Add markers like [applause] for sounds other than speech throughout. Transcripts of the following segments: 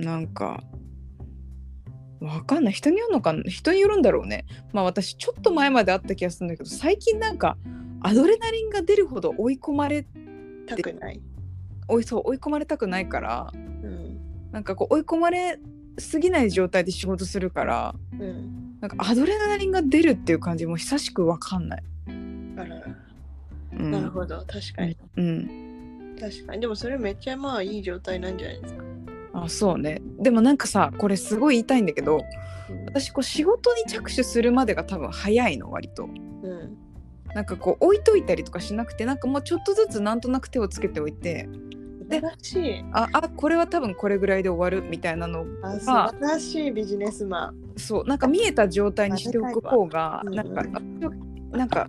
なんかわかんない人によるのか人によるんだろうねまあ私ちょっと前まであった気がするんだけど最近なんかアドレナリンが出るほど追い込まれたくない？追いそう追い込まれたくないからうん。なんかこう追い込まれすぎない状態で仕事するからうん。なんかアドレナリンが出るっていう感じも久しくわかんない。あらら。うん、なるほど。確かに。うん、確かに。でもそれめっちゃまあいい状態なんじゃないですか。あそうねでもなんかさこれすごい言いたいんだけど私こう仕事に着手するまでが多分早いの割とうん。なんかこう置いといたりとかしなくてなんかもうちょっとずつなんとなく手をつけておいて素晴らしい。ああこれは多分これぐらいで終わるみたいなのあ素が晴らしいビジネスマン。そうなんか見えた状態にしておく方がうんなんかなんか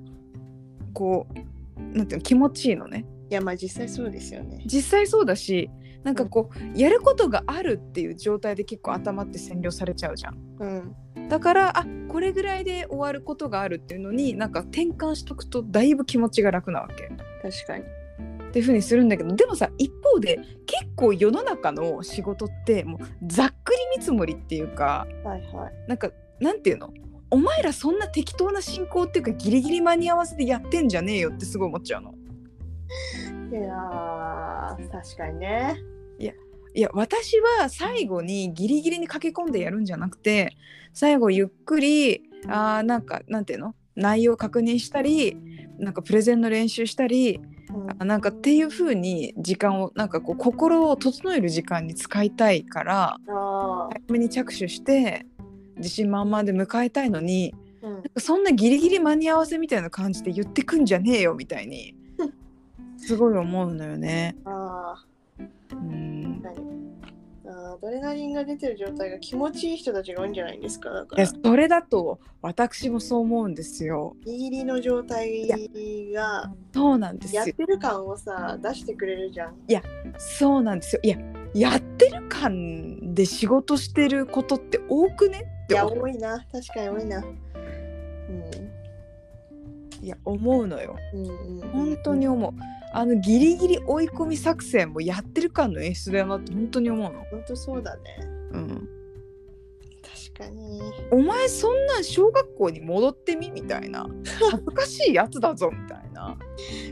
こうなんていうの気持ちいいのねいやまあ実際そうですよね。実際そうだしなんかこうやることがあるっていう状態で結構頭って占領されちゃうじゃんうん。だからあこれぐらいで終わることがあるっていうのになんか転換しとくとだいぶ気持ちが楽なわけ確かに。っていう風にするんだけどでもさ一方で結構世の中の仕事ってもうざっくり見積もりっていうかはいはい。なんかなんていうの？お前らそんな適当な進行っていうかギリギリ間に合わせてやってんじゃねえよってすごい思っちゃうの。いやー確かにね。いや私は最後にギリギリに駆け込んでやるんじゃなくて最後ゆっくりあーなんかなんていうの？内容確認したりなんかプレゼンの練習したりあなんかっていう風に時間をなんかこう心を整える時間に使いたいからあ早めに着手して自信満々で迎えたいのにーうん。なんかそんなギリギリ間に合わせみたいな感じで言ってくんじゃねえよみたいにすごい思うのよね。あうんアドレナリンが出てる状態が気持ちいい人たちが多いんじゃないんですかだからいやそれだと私もそう思うんですよ。ギリギリの状態がそうなんですよやっ。てる感をさ出してくれるじゃん。そうなんですよ。いややってる感で仕事してることって多くねっていや多いな確かに多いな。いや思うのよ。うんうんうん、本当に思う。あのギリギリ追い込み作戦もやってる感の演出だよなって本当に思うの。本当そうだね。うん。確かに。お前そんなん小学校に戻ってみみたいな恥ずかしいやつだぞみたいな。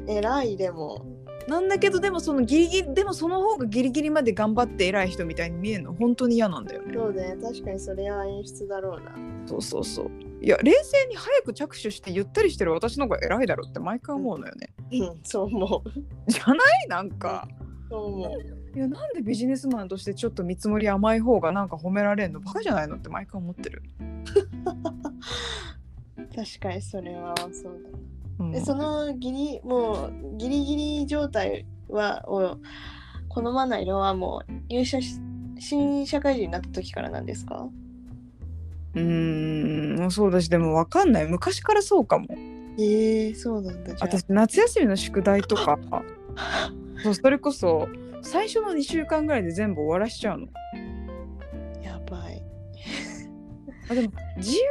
偉いでも。なんだけどでもそのギリギリでもその方がギリギリまで頑張って偉い人みたいに見えるの本当に嫌なんだよね。そうね確かにそれは演出だろうな。そうそうそう。いや冷静に早く着手してゆったりしてる私の方が偉いだろって毎回思うのよね。うんそう思う。じゃない？なんか。そう思う。いやなんでビジネスマンとしてちょっと見積もり甘い方がなんか褒められんのバカじゃないのって毎回思ってる。[laughs] 確かにそれはそうだ。うんでそのギリもうギリギリ状態はを好まないのはもう入社し新社会人になった時からなんですか？うーんそうだしでも分かんない。昔からそうかも。えー、そうなんだ。私夏休みの宿題とか。[laughs] そうそれこそ最初の2週間ぐらいで全部終わらしちゃうの。やばい。あでも自由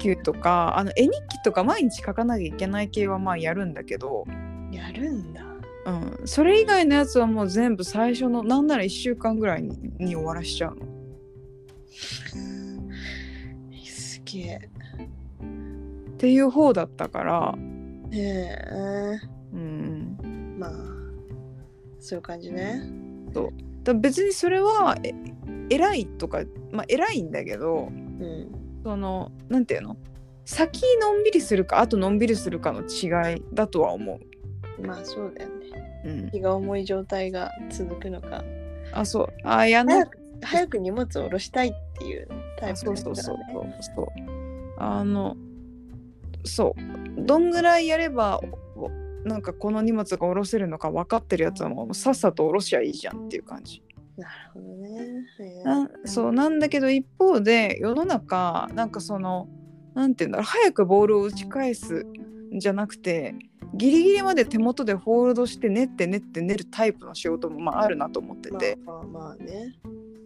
研究とかあの絵日記とか毎日書かなきゃいけない系はまあやるんだけど、やるんだ。うん、それ以外のやつはもう全部最初のなんなら1週間ぐらいにに終わらしちゃうの。すげえっていう方だったから、へえ。うん、まあそういう感じね。だ別にそれはえ偉いとかまあ偉いんだけどうん。そのなんていうの？先のんびりするかあとのんびりするかの違いだとは思う。まあそうだよね。うん、気が重い状態が続くのか。あそう。あやんな早く荷物を下ろしたいっていうタイプあそうそうだそうそうそう。あのそう。どんぐらいやればおなんかこの荷物が下ろせるのか分かってるやつはもうさっさと下ろしゃいいじゃんっていう感じ。なるほどね。なそうなんだけど一方で世の中なんかそのなんて言うんだろう。早くボールを打ち返すんじゃなくてギリギリまで手元でホールドして練って練って練るタイプの仕事もまああるなと思ってて、まあまあまあね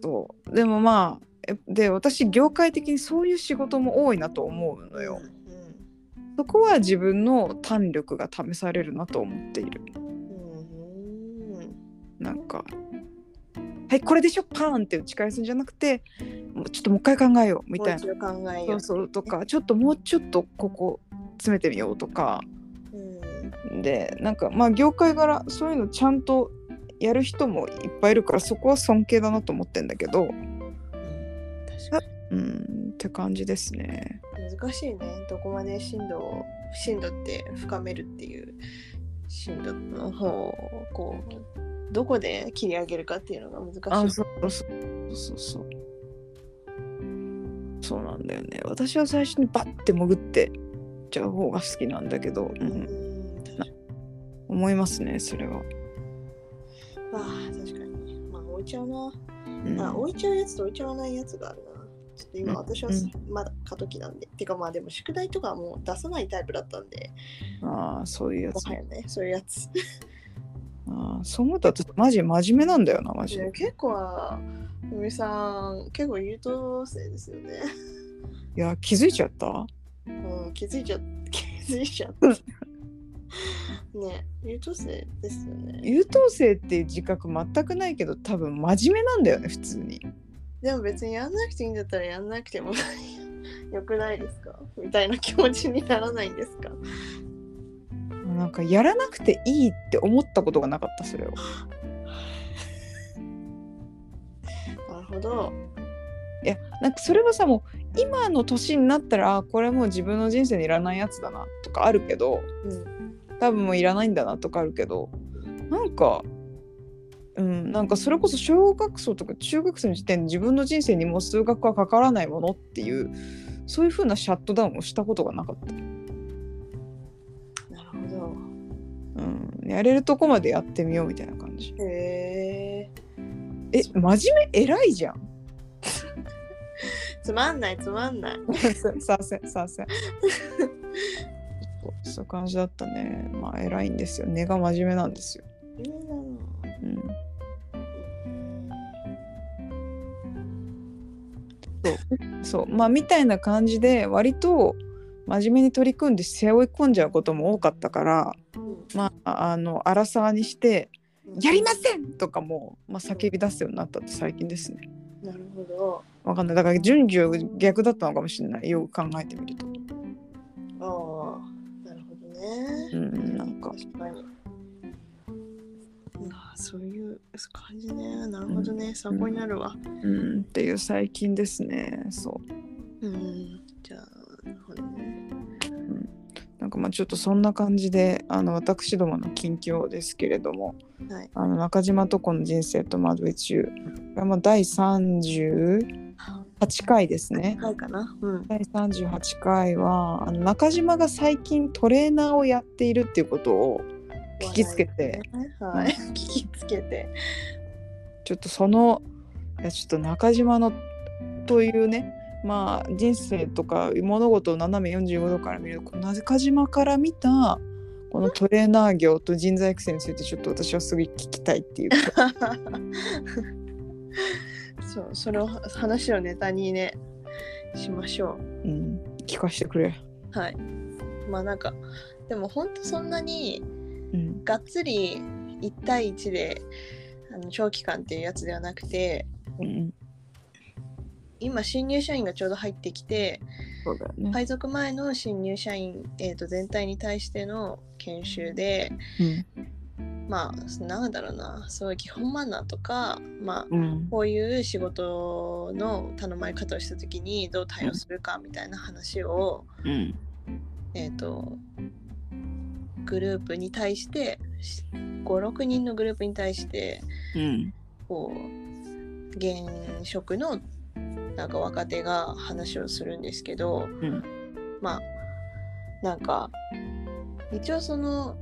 そう。でもまあえで私業界的にそういう仕事も多いなと思うのよ。うんそこは自分の胆力が試されるなと思っている。うんうん。なんかはいこれでしょ？パーンって打ち返すんじゃなくてもうちょっともう一回考えようみたいな。もう一度考えよそうそうとかちょっともうちょっとここ詰めてみようとか。うん。でなんかまあ業界柄そういうのちゃんとやる人もいっぱいいるからそこは尊敬だなと思ってんだけど。うん確かうんって感じですね。に難しいね。どこまで深度を深度って深めるっていう深度の方をこうどこで切り上げるかっていうのが難しい。あそうそうそうそう。そうなんだよね。私は最初にバッて潜ってっちゃう方が好きなんだけど、う、うん思いますねそれは。ああ確かに。まあ置いちゃうな、うん。あ置いちゃうやつと置いちゃわないやつがあるな。ちょっと今うん。私はうん。まだ過渡期なんで、てかまあでも宿題とかはもう出さないタイプだったんで。あーそういうやつ。もはやね。そういうやつ。あーそう思ったらちょっとマジ真面目なんだよなマジ結構はみさん結構優等生ですよね。いや気づいちゃった？うん、気づいちゃ [laughs] 気づいちゃった。[laughs] ね優等生ですよね。優等生っていう自覚全くないけど多分真面目なんだよね普通に。でも別にやんなくていいんだったらやんなくてもよくないですか？みたいな気持ちにならないんですか？なんかやらなくていいって思ったことがなかったそれを。なるほど。いやなんかそれはさもう今の年になったらあこれもう自分の人生にいらないやつだなとかあるけどうん。多分もういらないんだなとかあるけどなんかうんなんかそれこそ小学校とか中学生の時点で自分の人生にもう数学はかからないものっていうそういう風なシャットダウンをしたことがなかった。なるほど。うん、やれるとこまでやってみようみたいな感じ。へえ。え真面目？偉いじゃん。つまんないつまんない。[laughs] させさせ。そういう感じだったね。まあ偉いんですよ。根が真面目なんですよ。うん、そうまあみたいな感じで割と真面目に取り組んで背負い込んじゃうことも多かったからうんまああの荒沢にして「うんやりません!」とかも、まあ、叫び出すようになったって最近ですね。なるほど。わかんないだから順序逆だったのかもしれないよく考えてみると。ね。うんなんか確かに。ああそういう感じね。なるほどね。参考になるわ。うんっていう最近ですねそう。うん。じゃあ、なるほどね。なんかまあちょっとそんな感じであの私どもの近況ですけれどもはい。あの中島とこの人生と窓宇宙これはもう第38回ですね。はいかな。うん。第38回はあの中島が最近トレーナーをやっているっていうことを聞きつけて、はい。聞きつけて。ちょっとそのいやちょっと中島のというねまあ人生とか物事を斜め45度から見るこの中島から見たこのトレーナー業と人材育成についてちょっと私はすぐ聞きたいっていう [laughs] そう、その話をネタにね、しましょうん、聞かせてくれ。う。はい。まあなんか、でも本当そんなにうんがっつり1対1であの長期間っていうやつではなくて、うん、今新入社員がちょうど入ってきて、ね。配属前の新入社員、えー、と全体に対しての研修でまあなんだろうな。すごい基本マナーとかまあこういう仕事の頼まれ方をした時にどう対応するかみたいな話を、うん。えっ、とグループに対して56人のグループに対してうん。こう現職のなんか若手が話をするんですけど、うん。まあなんか一応その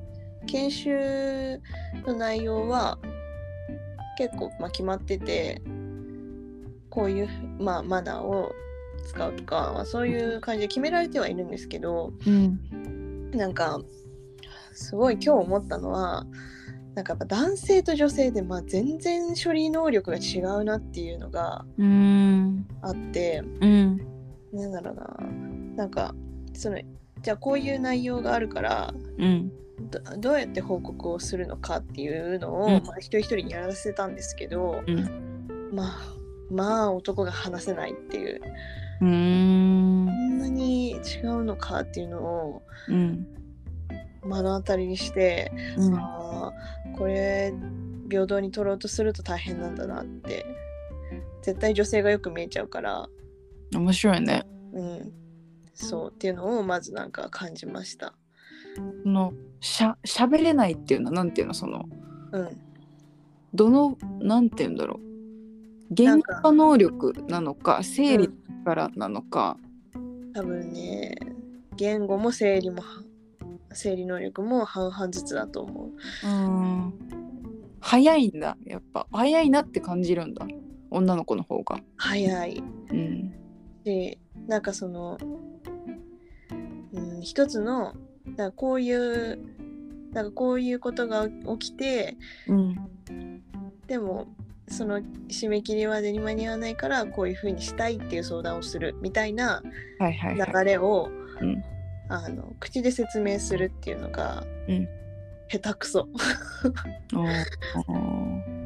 研修の内容は結構まあ決まっててこういう、まあ、マナーを使うとか、そういう感じで決められてはいるんですけどうんなんかすごい今日思ったのはなんかやっぱ男性と女性でまあ全然処理能力が違うなっていうのがあってうんなんだろうななんかそのじゃあこういう内容があるからうん。どどうやって報告をするのかっていうのを、うん。まあ、一人一人にやらせたんですけどうん。まあまあ男が話せないっていう。うーん。こんなに違うのかっていうのをうん。目の当たりにして、うん。あーこれ平等に取ろうとすると大変なんだなって。絶対女性がよく見えちゃうから。面白いね。うん。そう。っていうのをまずなんか感じましたそのしゃ喋れないっていうのはなんていうのそのうん。どのなんていうんだろう。言語能力なのか生理からなのか、多分ね言語も生理も生理能力も半々ずつだと思う。うん、早いんだやっぱ。早いなって感じるんだ女の子の方が。早い。うん。でなんかその、うん、一つのなんかこういうなんかこういうことが起きてうんでもその締め切りまでに間に合わないからこういうふうにしたいっていう相談をするみたいな。流れを、口で説明するっていうのが、うん。下手くそ。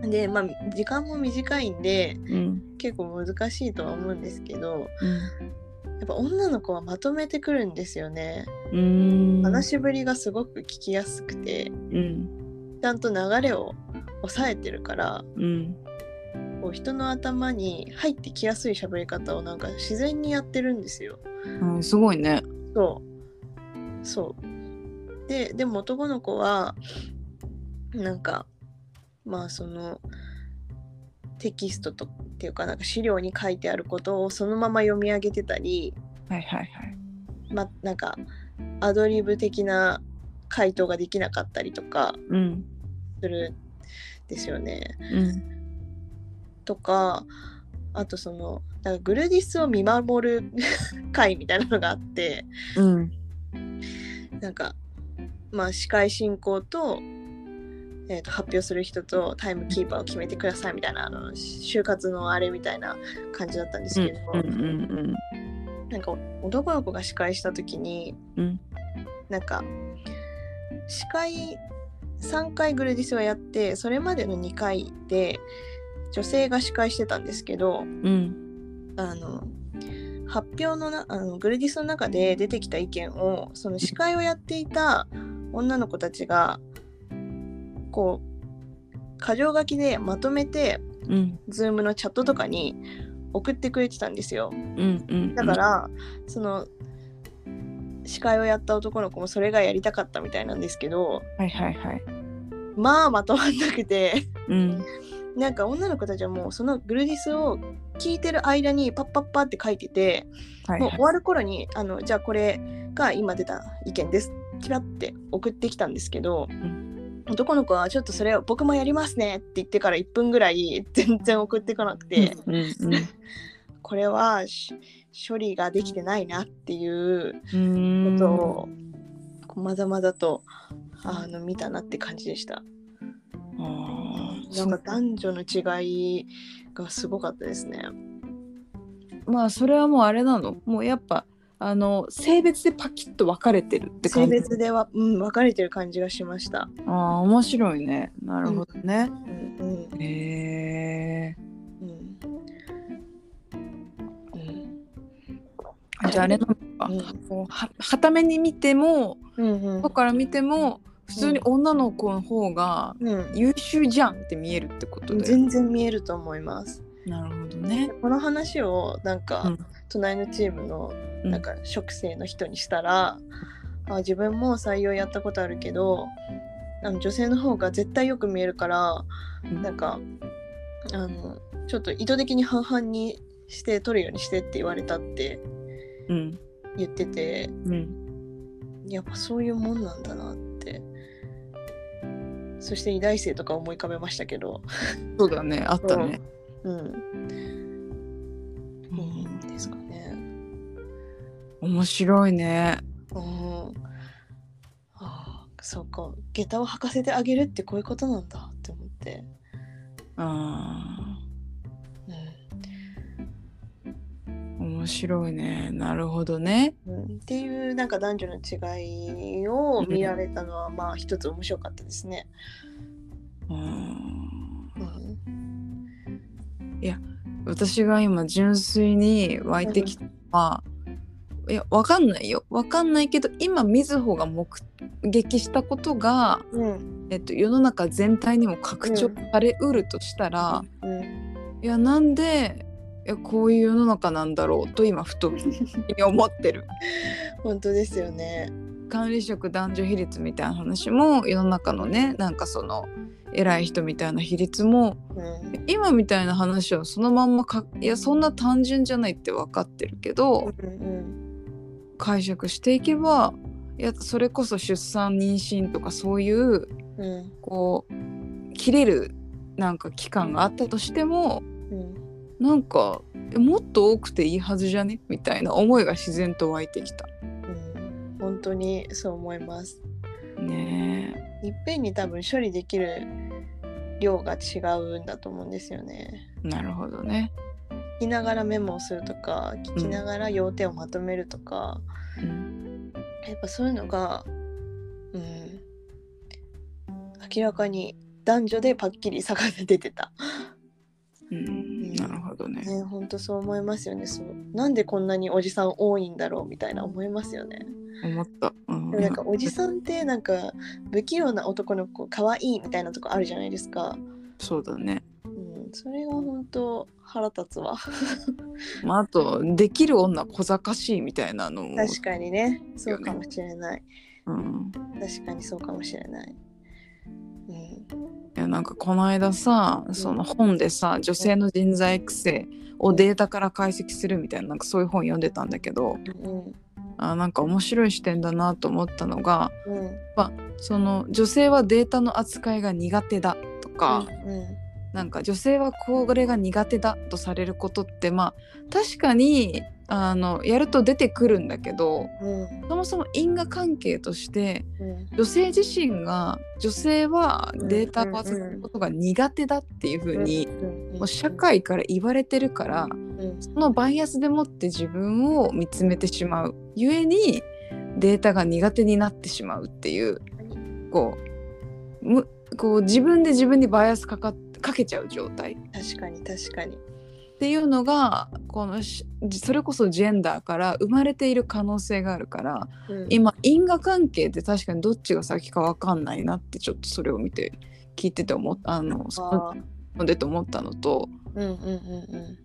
でまあ時間も短いんでうん。結構難しいとは思うんですけどうんやっぱ女の子はまとめてくるんですよね。うーん話しぶりがすごく聞きやすくてうんちゃんと流れを抑えてるからうんこう人の頭に入ってきやすい喋り方をなんか自然にやってるんですよ。うんすごいね。そうそうででも男の子はなんかまあそのテキストとっていうかなんか資料に書いてあることをそのまま読み上げてたりはいはいはい。まなんかアドリブ的な回答ができなかったりとかうんするんですよね。うんとかあとそのなんかグルディスを見守る [laughs] 会みたいなのがあってうんなんかまあ司会進行と,、えーと発表する人とタイムキーパーを決めてくださいみたいなあの就活のあれみたいな感じだったんですけど、うんうんなんか男の子が司会した時にうん。なんか司会3回グルディスはやってそれまでの2回で女性が司会してたんですけどうん。あの発表のなあのグルディスの中で出てきた意見をその司会をやっていた女の子たちがこう箇条書きでまとめてうん。ズームのチャットとかに送ってくれてたんですよ。うんうんだから、その司会をやった男の子もそれがやりたかったみたいなんですけどはいはいはい。まあまとまんなくてうん。[laughs] なんか女の子たちはもうそのグルディスを聞いてる間にパッパッパって書いててはいはい。もう終わる頃にあのじゃあこれが今出た意見です。キラって送ってきたんですけど、男の子はちょっとそれを僕もやりますねって言ってから1分ぐらい全然送ってこなくて、[laughs] これはし処理ができてないなっていううん。ことをまだまだとあの見たなって感じでした。なんか男女の違いがすごかったですね。まあそれはもうあれなの？もうやっぱあの性別でパキッと分かれてるって性感じ？別では、うん、分かれてる感じがしました。ああ面白いね。なるほどね、うんうんへえうん。うん。じゃああれなのか、こうははために見てもうんうん。外から見ても普通に女の子の方がうん。優秀じゃんって見えるってことで、全然見えると思います。なるほどね、この話をなんか、うん隣のチームのうん。なんか職生の人にしたら、あ自分も採用やったことあるけどあの女性の方が絶対よく見えるからうん。なんかあのちょっと意図的に半々にして取るようにしてって言われたってうん。言っててうん。やっぱそういうもんなんだなって。そして医大生とか思い浮かべましたけど。そうだね。あったね、うん、うん。うん、面白いね。うん。ああそうか。下駄を履かせてあげるってこういうことなんだって思って、あうー面白いね。なるほどね。んうん、っていうなんか男女の違いを見られたのは、まあ一つ面白かったですね。うん。うん。いや私が今純粋に湧いてきたのは、いやわかんないよ。わかんないけど今みずほが目撃したことが、うん。えっと、世の中全体にも拡張されうるとしたら、うん。いやなんでいやこういう世の中なんだろうと今ふと [laughs] 思ってる。本当ですよね。管理職男女比率みたいな話も世の中のねなんかその偉い人みたいな比率もうん。今みたいな話はそのまんまかいやそんな単純じゃないって分かってるけどうんうん解釈していけばいやそれこそ出産妊娠とかそういううんこう切れるなんか期間があったとしてもうんなんかえもっと多くていいはずじゃね？みたいな思いが自然と湧いてきた。うん本当にそう思います。ねいっぺんに多分処理できる量が違うんだと思うんですよね。えなるほどね。聞きながらメモをするとか聞きながら要点をまとめるとか、うんやっぱそういうのが、うん、明らかに男女でパッキリ差が出てた。うん、なるほどね。ね本当そう思いますよねそう。なんでこんなにおじさん多いんだろうみたいな思いますよね。思った。うんでもなんかおじさんってなんか不器用な男の子可愛いみたいなとこあるじゃないですか。そうだね。うん、それが本当腹立つわ。[laughs] まあ、あとできる女小賢しいみたいなのも、確かにね、そうかもしれない。うん、確かにそうかもしれない。うん、いやなんかこの間さその本でさ女性の人材育成をデータから解析するみたいななんかそういう本読んでたんだけどうん、あなんか面白い視点だなと思ったのがうん、その女性はデータの扱いが苦手だとか、うん、なんか女性はこれが苦手だとされることってまあ確かにあのやると出てくるんだけどうん、そもそも因果関係としてうん、女性自身が女性はデータを扱うことが苦手だっていうふうにうん、もう社会から言われてるからうん、そのバイアスでもって自分を見つめてしまうゆえにデータが苦手になってしまうっていうこうむこう自分で自分にバイアスかかっかけちゃう状態。確かに確かに。っていうのがこのしそれこそジェンダーから生まれている可能性があるからうん、今因果関係って確かにどっちが先か分かんないなってちょっとそれを見て聞いてて思っあのそあのでと思ったのとーうん、うん、うん、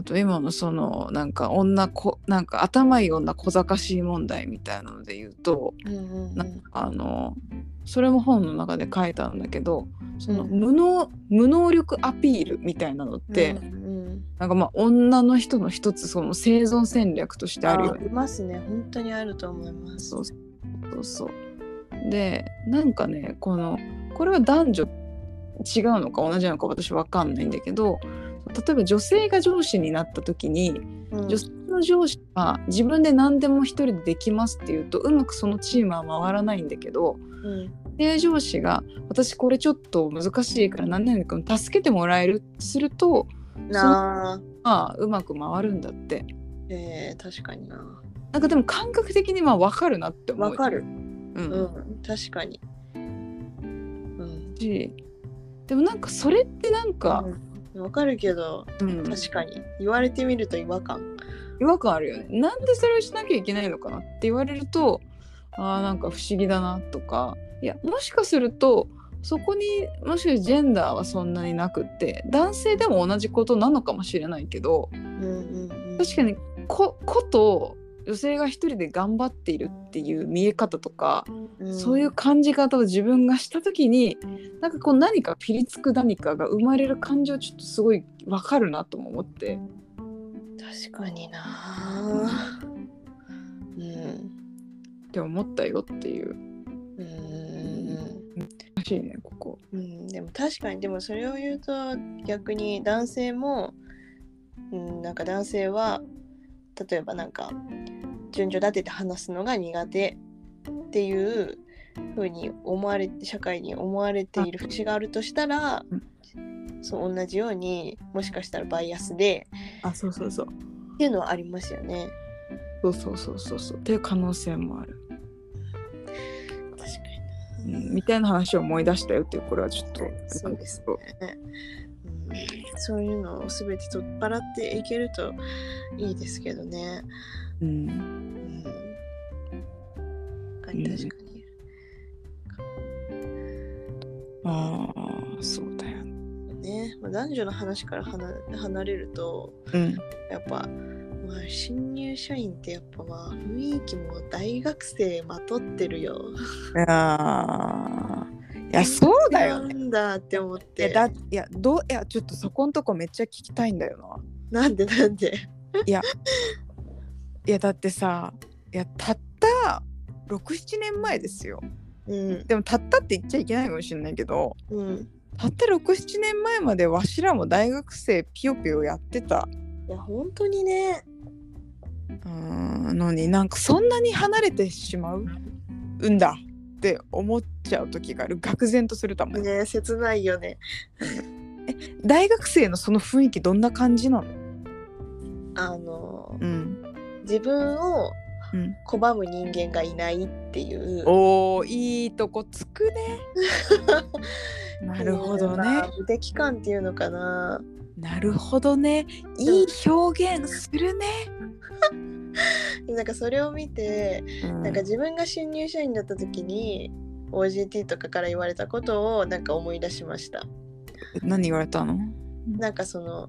あと今のそのなんか女こなんか頭いい女小賢しい問題みたいなので言うとうん、うん、うん、あのそれも本の中で書いたんだけどそのうん無能無能力アピールみたいなのって、うん、なんかまあ女の人の一つその生存戦略としてあるよね。いますね。本当にあると思います。そうそうそう。でなんかねこのこれは男女違うのか同じなのか私わかんないんだけど例えば女性が上司になった時にうん女性の上司は自分で何でも一人でできますっていうとうまくそのチームは回らないんだけどうん、女性上司が私これちょっと難しいから何々君助けてもらえる？するとなあ、まあうまく回るんだってえー、確かにな。なんかでも感覚的にまあ分かるなって思うわかる。うんうん、確かに。うん。しでもなんかそれってなんか、うん、わかるけど、うん。確かに。言われてみると違和感。違和感あるよね。なんでそれをしなきゃいけないのかな？って言われるとあーなんか不思議だなとか。いやもしかするとそこにもしかしてジェンダーはそんなになくって男性でも同じことなのかもしれないけどうんうんうん、確かにここと女性が一人で頑張っているっていう見え方とか、うん、そういう感じ方を自分がした時になんかこう何かピリつく何かが生まれる感情ちょっとすごいわかるなとも思って。確かにな。うん。って思ったよっていう。うん。らしいねここ。うん、でも確かにでもそれを言うと逆に男性も、うん、なんか男性は例えばなんか順序立てて話すのが苦手っていう風に思われ社会に思われている節があるとしたらうん。そう同じようにもしかしたらバイアスであそうそうそう。っていうのはありますよね。そうそうそうそうそう。っていう可能性もある、確かうん、みたいな話を思い出したよっていうこれはちょっとそうですね。うんそういうのを全て取っ払っていけるといいですけどね。うんうん。確かに確かに。ああそうだよねね、まあ、男女の話から離離れるとうんやっぱ、まあ、新入社員ってやっぱまあ雰囲気も大学生まとってるよ。いやーいやそうだよねなんだって思っいやて。だいやどういやちょっとそこんとこめっちゃ聞きたいんだよななんでなんで？いやいやだってさいやたった67年前ですようんでもたったって言っちゃいけないかもしれないけどうん。たった67年前までわしらも大学生ピヨピヨやってたいや本当にね。のになんかそんなに離れてしまうんだって思っちゃう時がある。愕然とするためにね切ないよね。大学生のその雰囲気どんな感じなの？あのうん、自分をうん、拒む人間がいないっていう。おーいいとこつくね。[laughs] なるほどね。まあ無敵感っていうのかな。なるほどね。いい表現するね、[laughs] なんかそれを見て、うん。なんか自分が新入社員だった時に OJT とかから言われたことをなんか思い出しました。何言われたの？[laughs] なんかその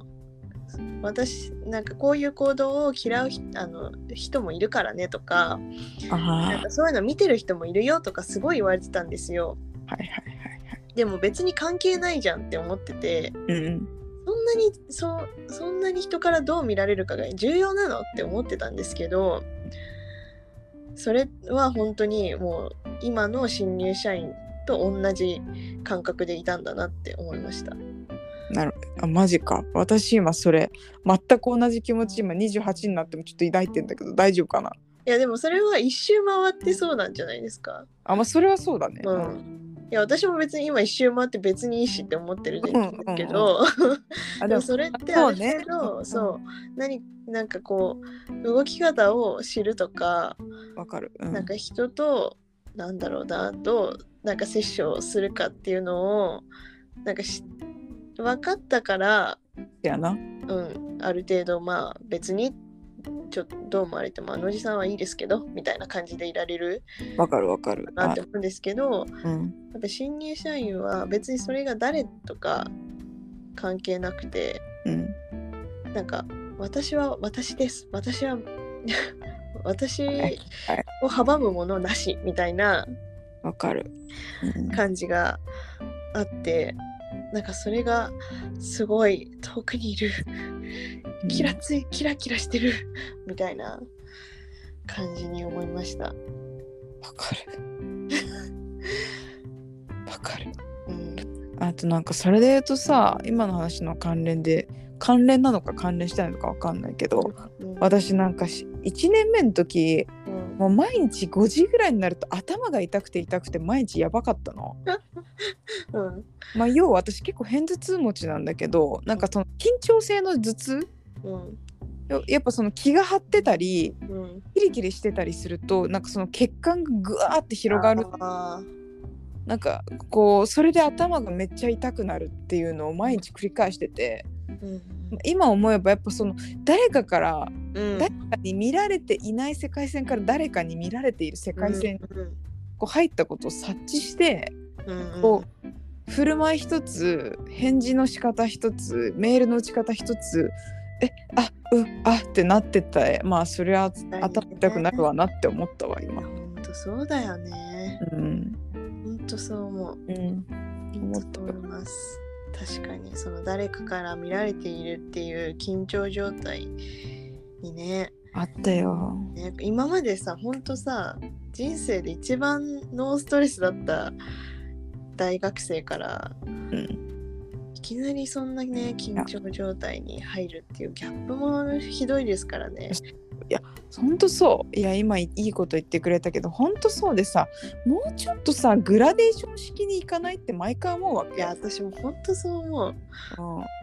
私なんかこういう行動を嫌うひあの人もいるからねとかあなんはかそういうの見てる人もいるよとかすごい言われてたんですよ。いはいはいでも別に関係ないじゃんって思ってて。うんそんなにそそんなに人からどう見られるかが重要なのって思ってたんですけどそれは本当にもう今の新入社員と同じ感覚でいたんだなって思いました。なるあマジか。私今それ全く同じ気持ち今28になってもちょっと抱いてんだけど大丈夫かな？いやでもそれは一周回ってそうなんじゃないですか。あまあそれはそうだね、うんいや私も別に今一周回って別にいいしって思ってるんですけど、あ [laughs] でもそれってある程度うんそう。何なんかこう動き方を知るとか、わかる、うん。なんか人となんだろうなどうなんか接触するかっていうのをなんかし分かったから、やな。うん、ある程度まあ別にちょっとどう思われてもあのおじさんはいいですけどみたいな感じでいられるわかるわかる。あなって思うんですけどうん。やっぱ新入社員は別にそれが誰とか関係なくてうん。なんか私は私です。私は [laughs] 私はい。を阻むものなしみたいなわかる、うん。感じがあってなんかそれがすごい遠くにいる。キラついキラキラしてる。みたいな。感じに思いました。わかる。[laughs] わかる。うん。あとなんかそれで言うとさ今の話の関連で関連なのか関連してないのかわかんないけどうん。私なんかし1年目の時うんもう毎日5時ぐらいになると頭が痛くて痛くて毎日やばかったの。[laughs] うん。まあ要は私結構偏頭痛持ちなんだけどなんかその緊張性の頭痛うん。ややっぱその気が張ってたりうん。キリキリしてたりするとなんかその血管がぐわーって広がる。あなんかこうそれで頭がめっちゃ痛くなるっていうのを毎日繰り返してて今思えばやっぱその誰かからうん誰かに見られていない世界線から誰かに見られている世界線にうんこう入ったことを察知してうんう振る舞い一つ返事の仕方一つメールの打ち方一つえあうんあってなってたまあそれはね頭痛くなるわなって思ったわ今。ほんとそうだよね。うんほんとそう思う。うんほんとそう思います。確かにその誰かから見られているっていう緊張状態にねあったよ。ね今までさほんとさ人生で一番ノーストレスだった大学生からうんいきなりそんなね緊張状態に入るっていうギャップもひどいですからね。ほんとそう。いや今いいこと言ってくれたけどほんとそうでさもうちょっとさグラデーション式にいかないって毎回思うわけ。いや私もほんとそう思う。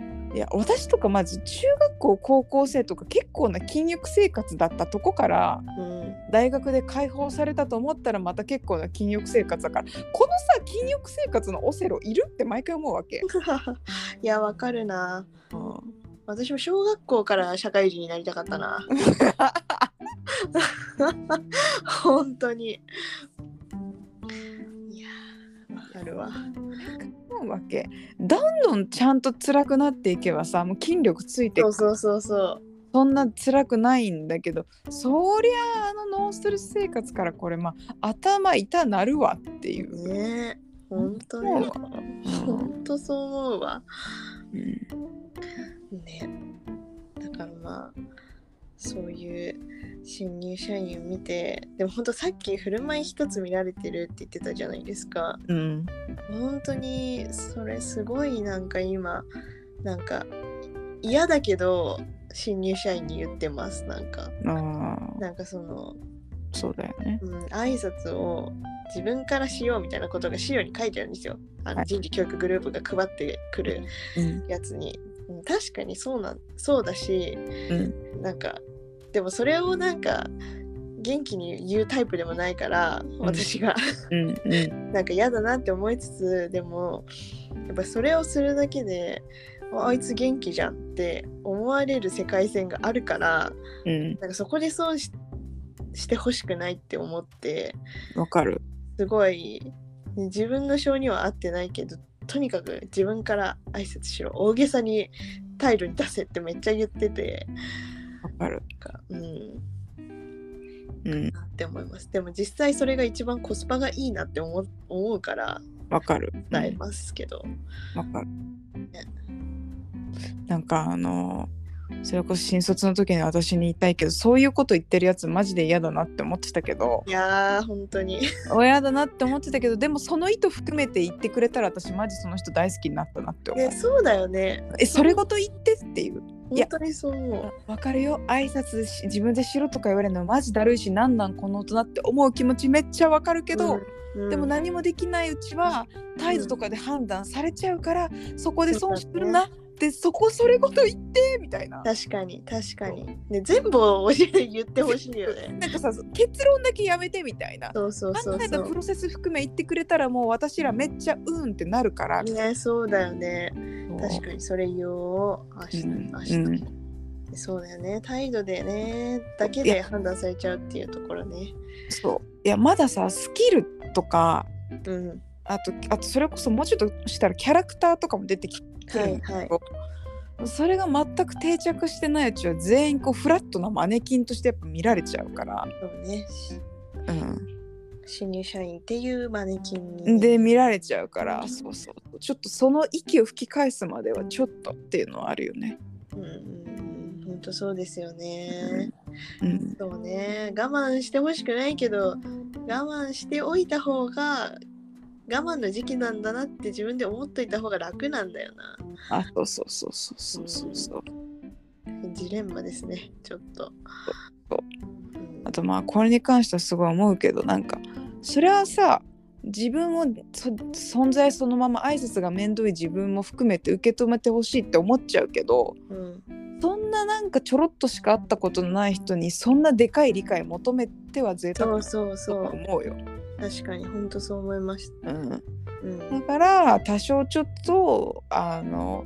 うん、いや私とかまず中学校高校生とか結構な禁欲生活だったとこからうん。大学で解放されたと思ったらまた結構な禁欲生活だからこのさ禁欲生活のオセロいるって毎回思うわけ。[laughs] いやわかるな。うん私も小学校から社会人になりたかったな。[laughs] 本当に。いやー。わ。かるわ思うわけ。どんどんちゃんと辛くなっていけばさもう筋力ついてそうそうそうそう。そんな辛くないんだけどそりゃあのノーストレス生活からこれまあ頭痛なるわっていう。ねえ本当に。うん。本当そう思うわ。うんね。だからまあそういう新入社員を見てでも本当さっき振る舞い一つ見られてるって言ってたじゃないですか。うん。本当にそれすごいなんか今なんか嫌だけど新入社員に言ってますなんか。なんかその、そうだよね。うん、挨拶を自分からしようみたいなことが資料に書いてあるんですよ。あのはい。人事教育グループが配ってくるうん。やつに、うん確かにそうなんそうだしうん。なんかでもそれをなんか元気に言うタイプでもないから私が、うんうん。[laughs] なんか嫌だなって思いつつでもやっぱそれをするだけでああいつ元気じゃんって思われる世界線があるからうん。なんかそこでそうししてほしくないって思ってわかる。すごい自分の性には合ってないけどとにかく自分から挨拶しろ。大げさに態度に出せってめっちゃ言ってて。わかる。かうん。うん。なって思います。でも実際それが一番コスパがいいなって思う思うからわかる。伝えますけど、わかる。なんかあのそれこそ新卒の時に私に言いたいけどそういうこと言ってるやつマジで嫌だなって思ってたけど。いやー本当に。嫌だなって思ってたけどでもその意図含めて言ってくれたら私マジその人大好きになったなって思う。ねそうだよね。えそれごと言ってっていう？本当にそう思う。わかるよ。挨拶し自分でしろとか言われるのマジだるいしなんなんこの大人って思う気持ちめっちゃわかるけど、うんうん。でも何もできないうちは態度とかで判断されちゃうから、そこで損するな。ってそこそれごと言ってみたいな。確かに確かに。ね全部を教えて言ってほしいよね。[laughs] なんかさ結論だけやめてみたいな。そうそうそうそう。プロセス含め言ってくれたらもう私らめっちゃうんってなるから。ねそうだよね。確かにそれ言おう。明日うん明日、うんそうだよね。態度でねだけで判断されちゃうっていうところね。そう。いやまださスキルとかうん。あとあとそれこそもうちょっとしたらキャラクターとかも出てきてはいはい。それが全く定着してないうちは全員こうフラットなマネキンとしてやっぱ見られちゃうから、そうね。う新入社員っていうマネキンにん、で見られちゃうから。そうそう。ちょっとその息を吹き返すまではちょっとっていうのはあるよね。うんうん本当そうですよね、うん、そうね。我慢してほしくないけど我慢しておいた方が我慢の時期なんだなって自分で思っといた方が楽なんだよな。あそうそうそうそうそうそう。そう。ジレンマですねちょっと。そうう。ん。あとまあこれに関してはすごい思うけどなんかそれはさ自分をそ存在そのまま挨拶が面倒い自分も含めて受け止めてほしいって思っちゃうけどうん。そんななんかちょろっとしか会ったことのない人にそんなでかい理解求めては贅沢そうだとそうそう。思うよ。確かに本当そう思いましうん、た、うん。だから多少ちょっとあの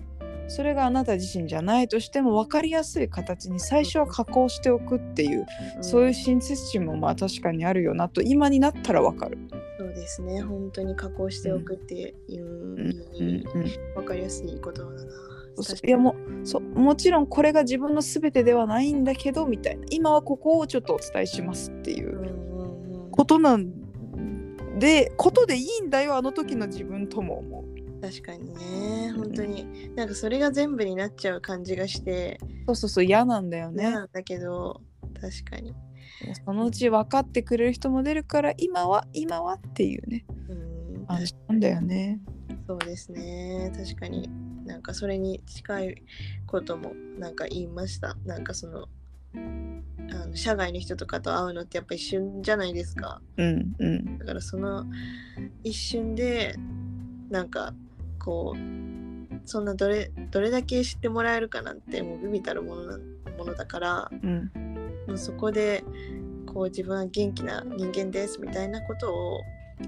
それがあなた自身じゃないとしても分かりやすい形に最初は加工しておくっていう、そういう親切心もまあ確かにあるよなと今になったら分かる。そうですね。本当に加工しておくっていう、うんうんわかりやすい言葉だな。いやもうそうもちろんこれが自分の全てではないんだけどみたいな。今はここをちょっとお伝えしますっていううんうんうん。ことなんでことでいいんだよあの時の自分とも思う。確かにね本当に。なんかそれが全部になっちゃう感じがして。そうそうそう嫌なんだよね。嫌なんだけど確かに。そのうち分かってくれる人も出るから今は今はっていうねうん感じなんだよね。そうですね。確かに。なんかそれに近いこともなんか言いました。なんかそのあの社外の人とかと会うのってやっぱ一瞬じゃないですかうんうんだからその一瞬でなんかこうそんなどれどれだけ知ってもらえるかなんてもうビビたるものなものだからうんもうそこでこう自分は元気な人間ですみたいなことを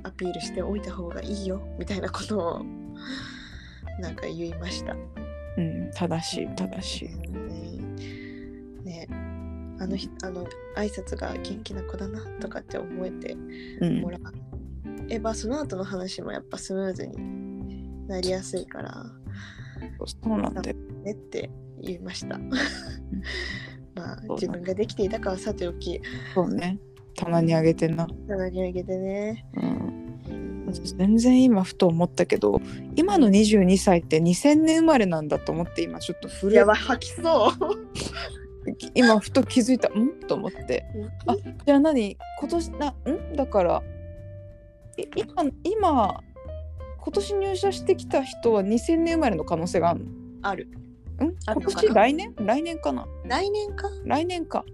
アピールしておいた方がいいよみたいなことをなんか言いました。うん、正しい正しい。うんねあの日あの挨拶が元気な子だなとかって思えてうんもらえばその後の話もやっぱスムーズになりやすいからそうなんだよ。ねって言いました。[laughs] まあ自分ができていたかはさておきそうね。棚にあげてな。棚に上げてね。うん。全然今ふと思ったけど今の22歳って2000年生まれなんだと思って今ちょっと古いやばい吐きそう。今ふと気づいたん？と思って。あじゃあ何？今年なん？だからい今今今年入社してきた人は2000年生まれの可能性があるの？ある。ん？今年来年？来年かな？来年か？来年か。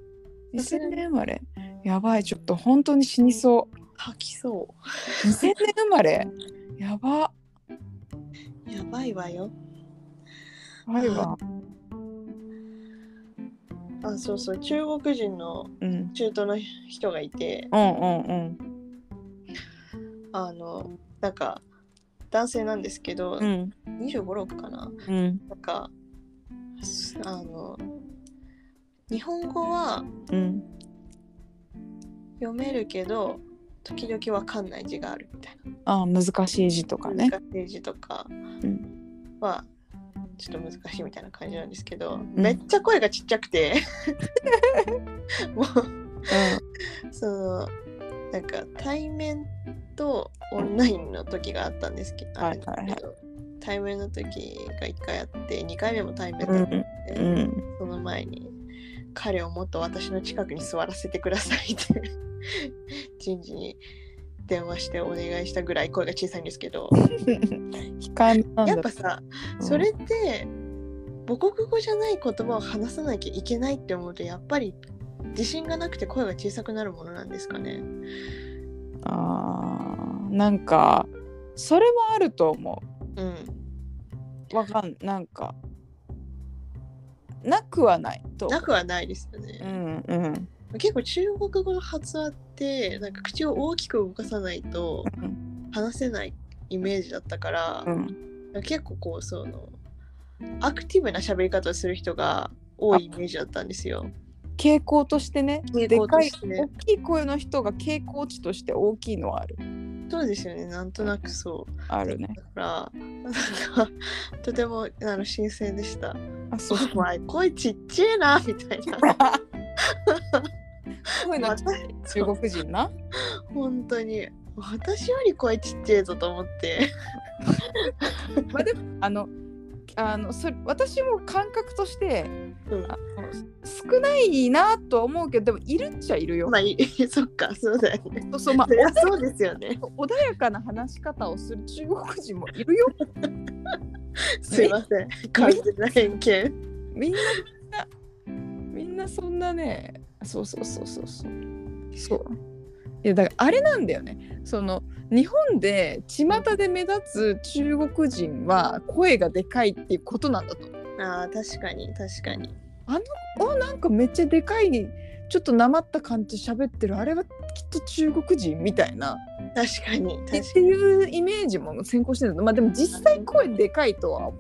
2000さすがに年生まれ？やばいちょっと本当に死にそう。吐きそ2000年生まれ？やば。う。やばいわよ。やばいわあ、そうそう。中国人のうん。中東の人がいて、うんうんうん。あの、なんか、男性なんですけど、うん。25、6かな。うん。なんか、すあの、日本語はうん。読めるけど、時々わかんない字があるみたいあ難しい字とかな。ね。難しい字とかん。は、ちょっと難しいみたいな感じなんですけど、めっちゃ声がちっちゃくて、[laughs] もう、そのなんか対面とオンラインの時があったんですけど、はいはいは対面の時が1回あって2回目も対面うんだったんで、うんうん。その前に彼をもっと私の近くに座らせてくださいって人事に電話してお願いしたぐらい声が小さいんですけど。[laughs] やっぱさうん。それって母国語じゃない言葉を話さなきゃいけないって思うとやっぱり自信がなくて声が小さくなるものなんですかね。あーなんかそれもあると思う。ん、うわかんなんかなくはないと。なくはないですよね。うんうん。結構中国語の発話ってなんか口を大きく動かさないとうん話せないイメージだったからう、ん結構こうそのアクティブな喋り方をする人が多いイメージだったんですよ。傾向としてね傾でかい向として大きい声の人が傾向値として大きいのはあるそうですよねなんとなくそう。あるねだからなんかとてもあの新鮮でした。あそうお前声ちっちゃいなみたいな。[laughs] 声の私中国人な本当に私より声ちっちゃいぞと思って。[laughs] まあでもあのあのそれ私も感覚としてうん少ないなとは思うけどでもいるっちゃいるよ。まあ [laughs] そっかそうだよね。そうそうまあそうですよね。穏やかな話し方をする中国人もいるよ。[laughs] すいません。完全な偏見。みんなみんなそんなねそうそうそうそうそう。そういやだからあれなんだよねその日本で巷で目立つ中国人は声がでかいっていうことなんだと。ああ確かに確かに。おなんかめっちゃでかいちょっとなまった感じ喋ってるあれはきっと中国人みたいな確かにって確かに。いうイメージも先行してるのまあでも実際声でかいとは思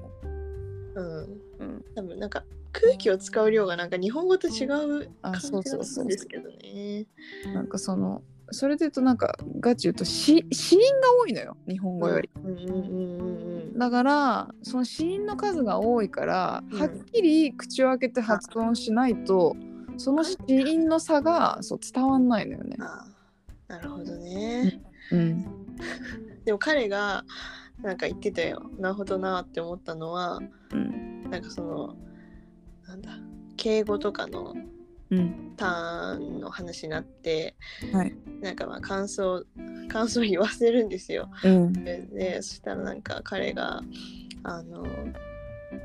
う。うん。うん、多分なんか空気を使う量がなんか日本語と違うあ感じそうそうそうなんですけどね。なんかそのそれで言うとなんかガチ言うとし子音が多いのよ日本語より。うんうんうん。だからその子音の数が多いから、うんはっきり口を開けて発音しないとその子音の差がそう伝わんないのよね。なるほどね。うん、でも彼がなんか言ってたよ。なるほどなって思ったのはうん、なんかそのなんだ。敬語とかのうん、ターンの話になって、はい。なんかまあ感想感想言わせるんですよ。うん、ででそしたらなんか彼があの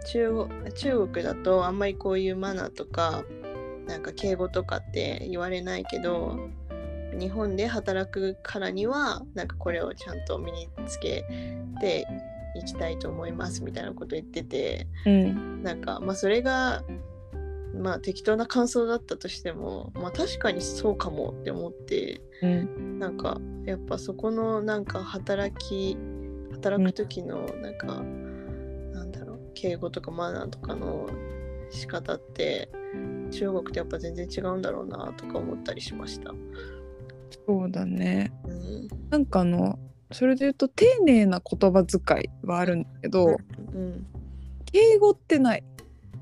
中国中国だとあんまりこういうマナーとかなんか敬語とかって言われないけど日本で働くからにはなんかこれをちゃんと身につけていきたいと思いますみたいなこと言っててうん、なんかまあそれがまあ適当な感想だったとしてもまあ確かにそうかもって思ってうん。なんかやっぱそこのなんか働き働く時のなんか、なんだろう敬語とかマナーとかの仕方って中国ってやっぱ全然違うんだろうなとか思ったりしました。そうだね。うん。なんかあのそれで言うと丁寧な言葉遣いはあるんだけど、うん。敬語ってない。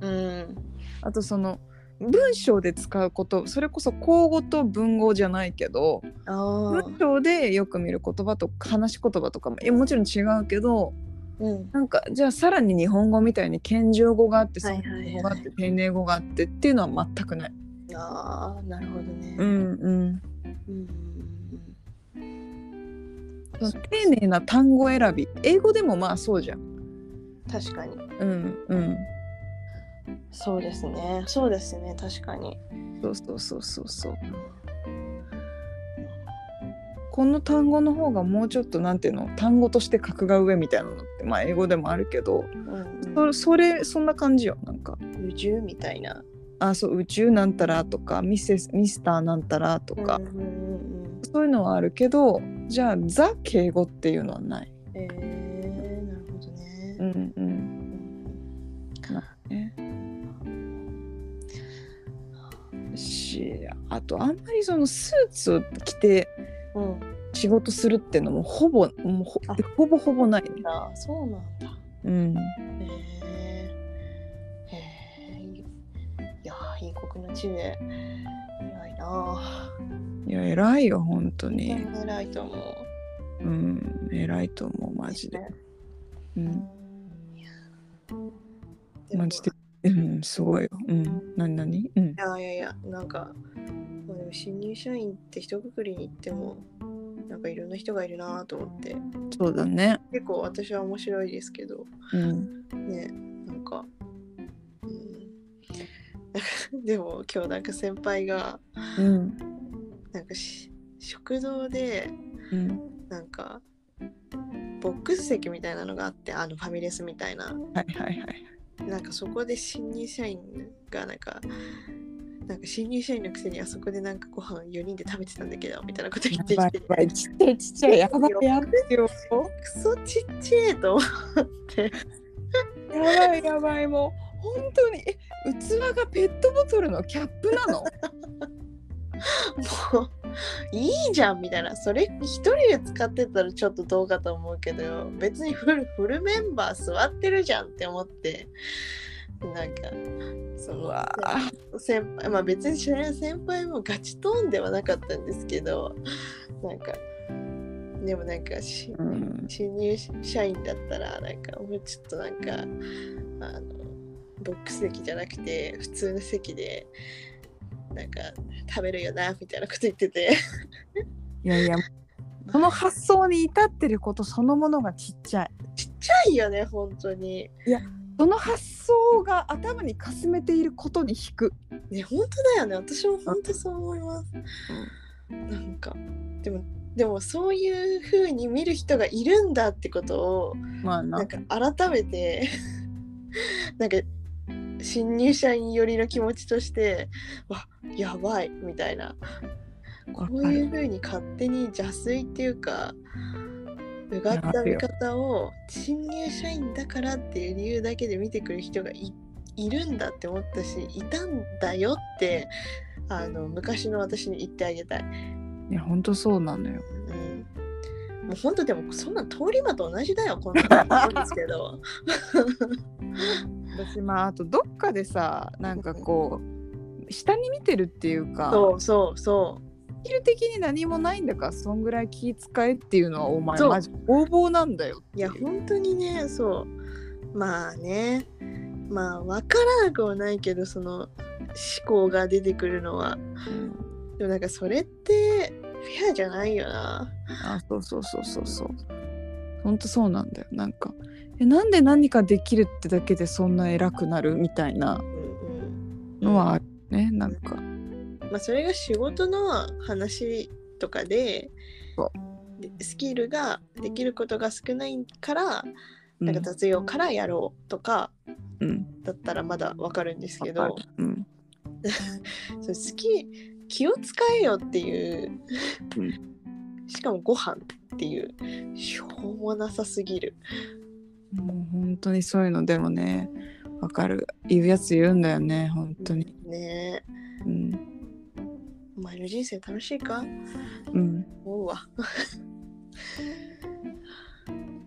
うん。あとその文章で使うことそれこそ口語と文語じゃないけどあ文章でよく見る言葉とか話し言葉とかももちろん違うけどうん。なんかじゃあさらに日本語みたいに謙譲語があってはいはいはい尊敬語があって丁寧語があってっていうのは全くない。あーなるほどね。うん。うんうん丁寧な単語選び。英語でもまあそうじゃん。確かに。うんうん。そうですね。そうですね。確かに。そうそうそうそうそう。この単語の方がもうちょっとなんていうの？単語として格が上みたいなのってまあ英語でもあるけど。うんうん。そそれそんな感じよなんか。宇宙みたいな。あそう宇宙なんたらとかミセスミスターなんたらとか、うんうんうんそういうのはあるけどじゃあザ敬語っていうのはない。えー、なるほどね。うんうんしあとあんまりそのスーツを着てうん、仕事するっていうのもほぼもうほあほぼほぼないね。あそうなんだ。うん、へえ。いやー、異国の地で偉いなぁ。いや偉いよ本当に。偉いと思う。うん偉いと思うマジで。うんマジで。うんすごいよ。うん何何？うんいやいやいや、なんか、新入社員って一括りに行っても、なんかいろんな人がいるなと思って、そうだね。結構私は面白いですけど、うんね、なんか、うん、でも今日なんか先輩が、うんなんかし食堂で、うん。なんか、ボックス席みたいなのがあって、あのファミレスみたいな。はいはいはい。なんかそこで新入社員がなんか、なんか新入社員のくせにあそこでなんかご飯4人で食べてたんだけどみたいなこと言ってきて。いやばい。ちっちゃいちっちゃい。やばいやばいよ。クソちっちゃいと思って。やばいやばい。もう本当に。え器がペットボトルのキャップなの？もういいじゃんみたいな。それ一人で使ってたらちょっとどうかと思うけど別にフルフルメンバー座ってるじゃんって思って。なんかそうのわ先輩まあ別にそれは先輩もガチトーンではなかったんですけどなんかでもなんかしうん。新入社員だったらなんかもうちょっとなんかあのボックス席じゃなくて普通の席でなんか食べるよなみたいなこと言ってて。いやいやこの発想に至ってることそのものがちっちゃい。ちっちゃいよね本当に。その発想が頭にかすめていることに引く。ね本当だよね。私も本当そう思います、なんかでもでもそういう風に見る人がいるんだってことをまあな。んなか改めてなんか新入社員寄りの気持ちとしてわやばいみたいなこういう風に勝手に邪推っていうかうがった見方を新入社員だからっていう理由だけで見てくる人がいいるんだって思ったしいたんだよってあの昔の私に言ってあげたい。いや本当そうなのようんもう本当でもそんな通り魔と同じだよこんなの [laughs] 思うんですけど。私まああとどっかでさなんかこう下に見てるっていうかそうそうそう。スキル的に何もないんだからそんぐらい気使えっていうのはお前マジ横暴なんだよいや本当にねそう。まあね。まあ分からなくはないけどその思考が出てくるのは。でもなんかそれってフェアじゃないよな。あそうそうそうそうそう。本当そうなんだよ。なんかえなんで何かできるってだけでそんな偉くなるみたいなのはあるねなんか。まあそれが仕事の話とかでスキルができることが少ないからうん。なんか雑用からやろうとかうん。だったらまだわかるんですけどうん。[laughs] それ好き気を使えよっていう、しかもご飯っていうしょうもなさすぎるもう本当にそういうのでもねわかる。言うやつ言うんだよね本当に。ね。えうん。お前の人生楽しいか？うん。思うわ。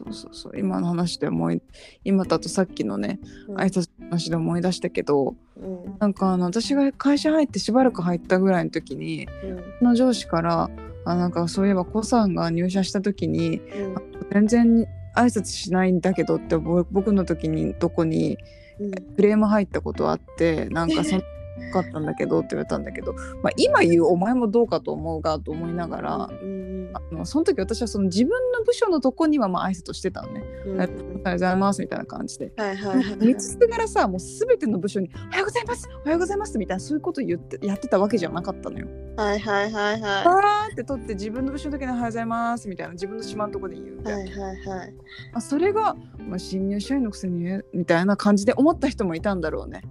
そうそうそう。今の話で思い今だとさっきのねうん。挨拶の話で思い出したけどうん。なんかあの私が会社入ってしばらく入ったぐらいの時にうん。その上司からあなんかそういえばコさんが入社した時にうん。全然挨拶しないんだけどってぼ僕の時にどこにうん。クレーム入ったことあってなんかそんなかったんだけどって言われたんだけど、まあ、今言うお前もどうかと思うがと思いながらうんあのその時私はその自分の部署のとこにはまあ挨拶してたのね。うんありがとうございますみたいな感じで。はいはいはい見つけながらさもう全ての部署に「おはようございますおはようございます」みたいなそういうこと言ってやってたわけじゃなかったのよ。はいはいはいはバーって取って自分の部署の時に「おはようございます」みたいな自分の島のとこで言うみいたいな、はいはいはいあそれが、まあ、新入社員のくせにみたいな感じで思った人もいたんだろうね。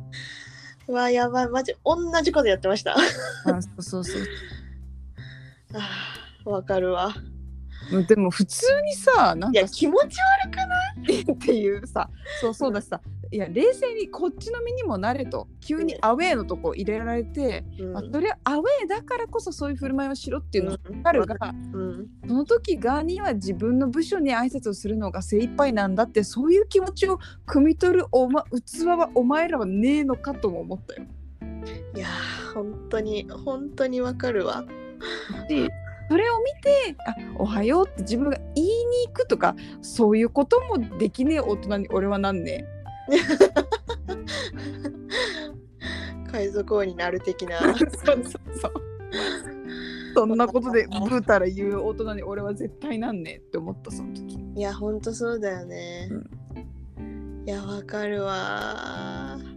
うわやばいマジ同じことやってました。あそうそうそう。[laughs] あーわかるわでも普通にさなんか気持ち悪くない？っていうさ。そうそうだしさいや冷静にこっちの身にもなれと。急にアウェーのとこ入れられて、うん。まあ、それはアウェーだからこそそういう振る舞いをしろっていうのはうん。分かるが、うん。その時側には自分の部署に挨拶をするのが精一杯なんだってそういう気持ちを汲み取るお、ま、器はお前らはねえのかとも思ったよ。いやー本当に本当にわかるわ。しそれを見て「あおはよう」って自分が言いに行くとかそういうこともできねえ大人に俺はなんね [laughs] 海賊王になる的な。え。[laughs] そうそうそう。そんなことでブータラ言う大人に俺は絶対なんねえって思ったその時。いや本当そうだよね、いやわかるわ。ー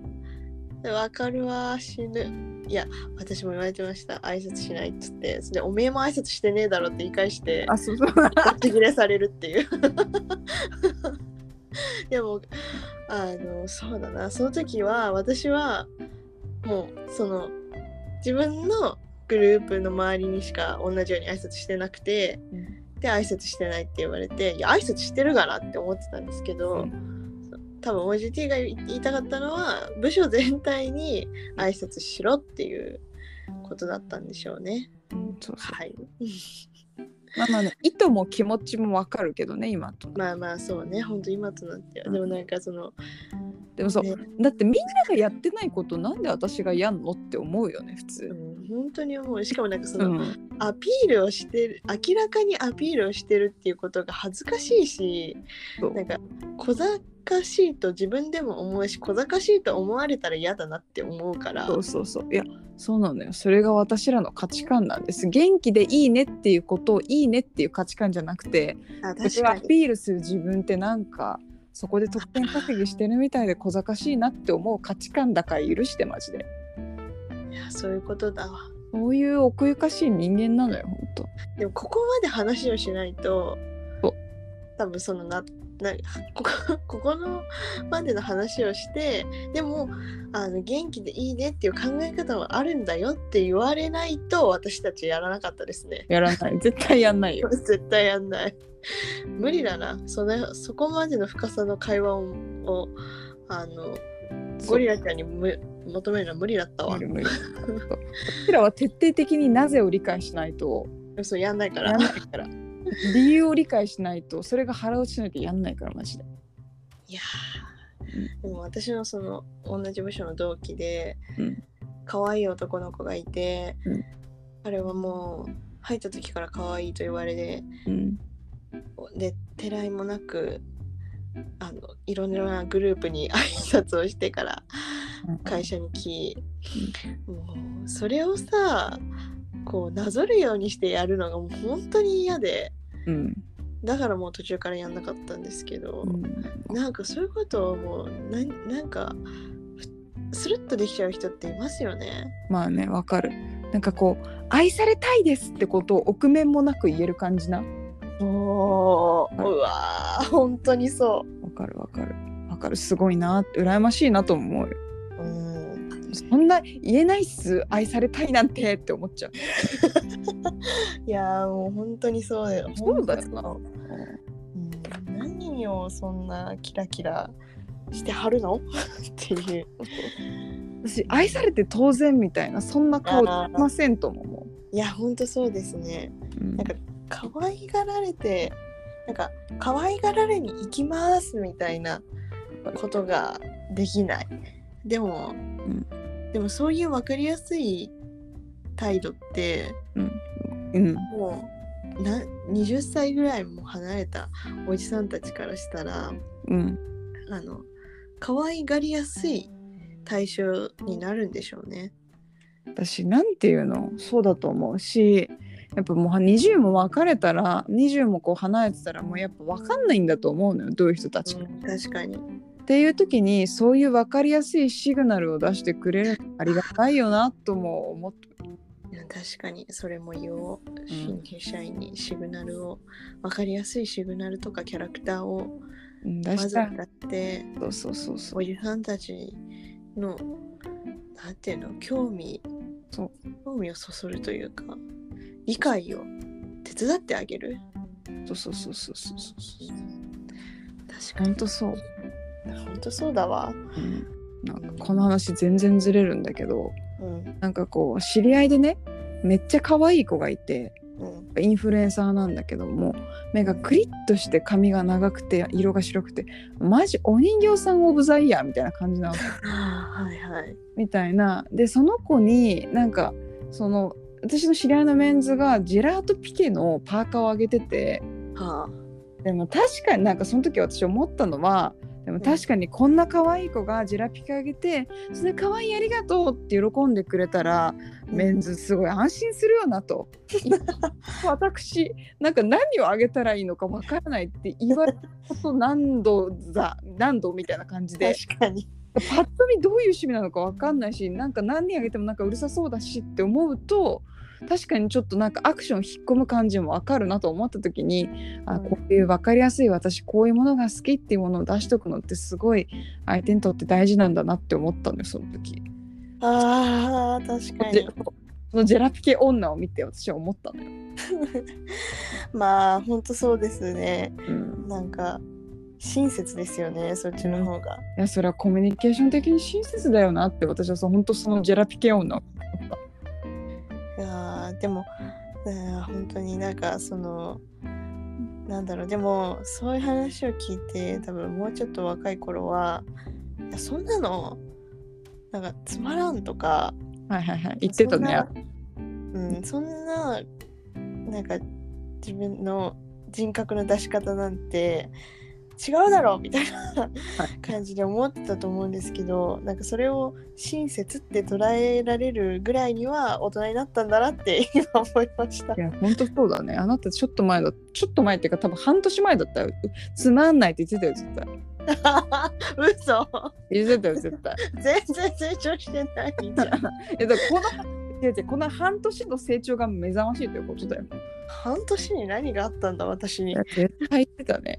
わかるわー死ぬ。いや私も言われてました。挨拶しないっつって。それでおめえも挨拶してねえだろって言い返してあそうそう。バチ切れされるっていう。[laughs] でもあのそうだな。その時は私はもうその自分のグループの周りにしか同じように挨拶してなくてで挨拶してないって言われていや挨拶してるがなって思ってたんですけど、多分 OGT が言いたかったのは部署全体に挨拶しろっていうことだったんでしょうね。うんそうそうはい。まあまあね意図も気持ちもわかるけどね今と。まあまあそうね本当今となってはでもなんかその、でもそう、ねだってみんながやってないことなんで私がやんのって思うよね普う通。ん、本当に思うしかもなんかその、うん、アピールをしてる明らかにアピールをしてるっていうことが恥ずかしいしなんか小賢しいと自分でも思うし小賢しいと思われたら嫌だなって思うから。そうそうそう。いやそうなのよ。それが私らの価値観なんです。元気でいいねっていうことをいいねっていう価値観じゃなくて私がアピールする自分ってなんかそこで得点稼ぎしてるみたいで小賢しいなって思う価値観だから許してマジで。いやそういうことだわ。そういう奥ゆかしい人間なのよほんと。でもここまで話をしないと多分そのなな [laughs] ここ [laughs] ここのまでの話をしてでもあの元気でいいねっていう考え方もあるんだよって言われないと私たちやらなかったですね。やらない [laughs] 絶対やんないよ絶対やんない。無理だな。そのそこまでの深さの会話ををあのゴリラちゃんにむ求めるのは無理だったわ無。理無理こちらは徹底的になぜを理解しないとそうやんないからやん。ないから理由を理解しないとそれが腹落ちしないとやんないからマジで。いやー。でも私のその同じ部署の同期でうん。可愛い男の子がいて、うん。あれはもう入った時から可愛いと言われてうん。でてらいもなくあのいろんなグループに [laughs] 挨拶をしてから会社に来、もうそれをさこうなぞるようにしてやるのがもう本当に嫌でうん。だからもう途中からやんなかったんですけど、なんかそういうことをもうなんなんかふスルッとできちゃう人っていますよね。まあねわかる。なんかこう愛されたいですってことを臆面もなく言える感じな。おう。わー本当にそわかるわかる。わかる。すごいなって羨ましいなと思うよ。う。うんそんな言えないっす愛されたいなんてって思っちゃう。[laughs] いやーもう本当にそうだよ。そうだよううん、何をそんなキラキラしてはるの？[laughs] っていう。私愛されて当然みたいなそんな顔できませんとも思いや本当そうですね。う。うんなんか可愛がられてなんか可愛がられに行きますみたいなことができない。でも、んでもそういう分かりやすい態度ってうんもうな20歳ぐらいも離れたおじさんたちからしたらうんあの可愛がりやすい対象になるんでしょうね。私なんていうの？そうだと思うしやっぱもう20も別れたら20もこう離れてたらもうやっぱ分かんないんだと思うのよどういう人たちか。うん確かに。っていう時にそういう分かりやすいシグナルを出してくれるのありがたいよなとも思って。確かにそれも言おう新入社員にシグナルを分かりやすいシグナルとかキャラクターをうんま出したず出してそうそうそうそう。おじさんたちのなんていうの興味そう。興味をそそるというか理解を手伝ってあげる？そうそうそうそうそうそう。確かに。とそう、本当そうだわ。うん、なんかこの話全然ずれるんだけどうん。なんかこう知り合いでねめっちゃ可愛い子がいてうん。インフルエンサーなんだけども目がクリッとして髪が長くて色が白くてマジお人形さんオブザイヤーみたいな感じなの。[laughs] はいはい。みたいな。でその子になんかその私の知り合いのメンズがジェラートピケのパーカーをあげててはでも確かになんかその時私思ったのはでも確かにこんな可愛い子がジェラピケあげて「それ可愛いありがとう」って喜んでくれたらメンズすごい安心するよなと。私なんか何をあげたらいいのかわからないって言われたこと何度だ何度みたいな感じで。確かに。パッと見どういう趣味なのかわかんないしなんか何あげてもなんかうるさそうだしって思うと確かにちょっとなんかアクション引っ込む感じもわかるなと思った時にあうんこういう分かりやすい私こういうものが好きっていうものを出しとくのってすごい相手にとって大事なんだなって思ったのよその時。あー確かにそのジェラピケ女を見て私は思ったのよ。[laughs] まあ本当そうですねうん、なんか親切ですよねそっちの方が、いやそれはコミュニケーション的に親切だよなって私はそう本当そのジェラピケ女を思った。いやーでもいやー本当になんかそのなんだろうでもそういう話を聞いて多分もうちょっと若い頃はいやそんなのなんかつまらんとかはいはいはい言ってたね。うん、そんななんか自分の人格の出し方なんて違うだろうみたいな感じで思ってたと思うんですけどなんかそれを親切って捉えられるぐらいには大人になったんだなって今思いました。い。や本当そうだね。あなたちょっと前だちょっと前っていうか多分半年前だったよ。つまんないって言ってたよ絶対。[laughs] 嘘。言ってたよ絶対。[laughs] 全然成長してないじゃん。[laughs] いやだからこの違う違うこの半年の成長が目覚ましいということだよ。半年に何があったんだ私に。絶対言ってたね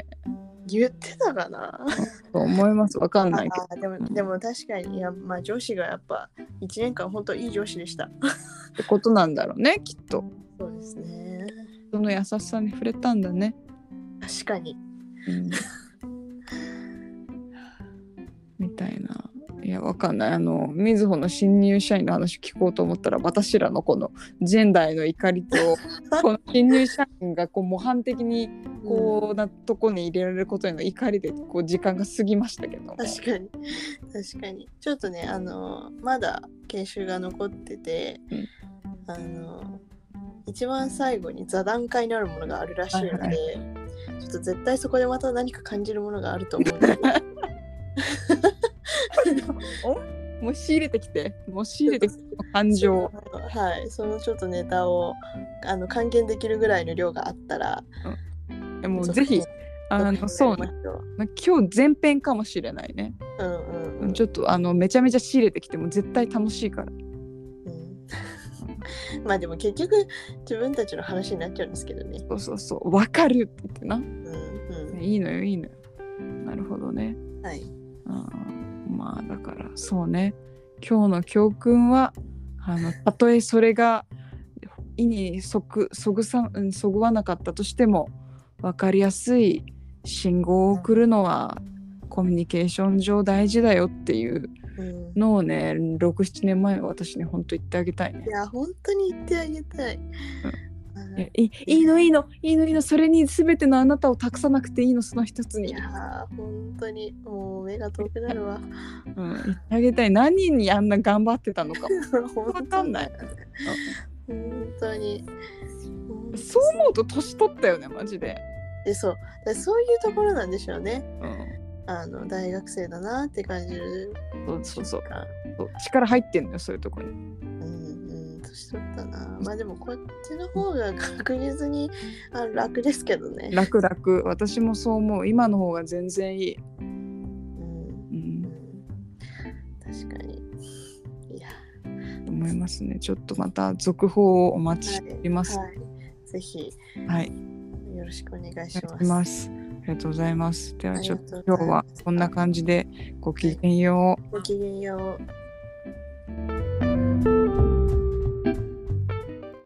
言ってたかな？と思います。わかんないけど。でもでも確かにいや、まあ、上司がやっぱ1年間本当いい上司でした。ってことなんだろうねきっと。そうですね。その優しさに触れたんだね、確かに。うん、[laughs] みたいないやわかんない。あのみずほの新入社員の話聞こうと思ったら私らのこのジェンダーへの怒りと [laughs] この新入社員がこう模範的にこうなとこに入れられることへの怒りでこう時間が過ぎましたけども。確かに。確かに。ちょっとね、あの、まだ研修が残ってて、うん。あの、一番最後に座談会になるものがあるらしいので、はいはい。ちょっと絶対そこでまた何か感じるものがあると思う。ので、もう仕入れてきてもう仕入れてきて感情を。はい、そのちょっとネタをあの還元できるぐらいの量があったら、いやもうぜひあのそうね。ま今日前編かもしれないね、うんうんうん。ちょっとあのめちゃめちゃ仕入れてきても絶対楽しいから。うん。[laughs] まあでも結局自分たちの話になっちゃうんですけどね。そうそうそう。分かるって言ってな。うんういいのよいいのよ。なるほどね。ん。はい。あーまあだからそうね今日の教訓はあのたとえそれが意にそぐそぐさうんそぐわなかったとしても分かりやすい信号を送るのはコミュニケーション上大事だよっていううんのをね67年前は私に本当言ってあげたいねい。や本当に言ってあげたい。いはいやいいいいのいいの。いいのいいの。それに全てのあなたを託さなくていいの。その一つに。いや。ー本当に。もう目が遠くなるわ。うん、言ってあげたい。何にあんな頑張ってたのか。[laughs] わかんない。本当に。そう思うと年取ったよねマジで。でそう。でそういうところなんでしょうね。うん。あの大学生だなって感じる。そうそうそう。力入ってんのよそういうとこに。うんうん年取ったな。まあでもこっちの方が確実にあ楽ですけどね。楽楽私もそう思う今の方が全然いい。うんう、うんん、確かに。いや。と思いますね。ちょっとまた続報をお待ちしております。はい。ぜひはい、よろしくお願いします。ありがとうございます。ではちょっと今日はこんな感じでごきげんよう。ごきげんよう。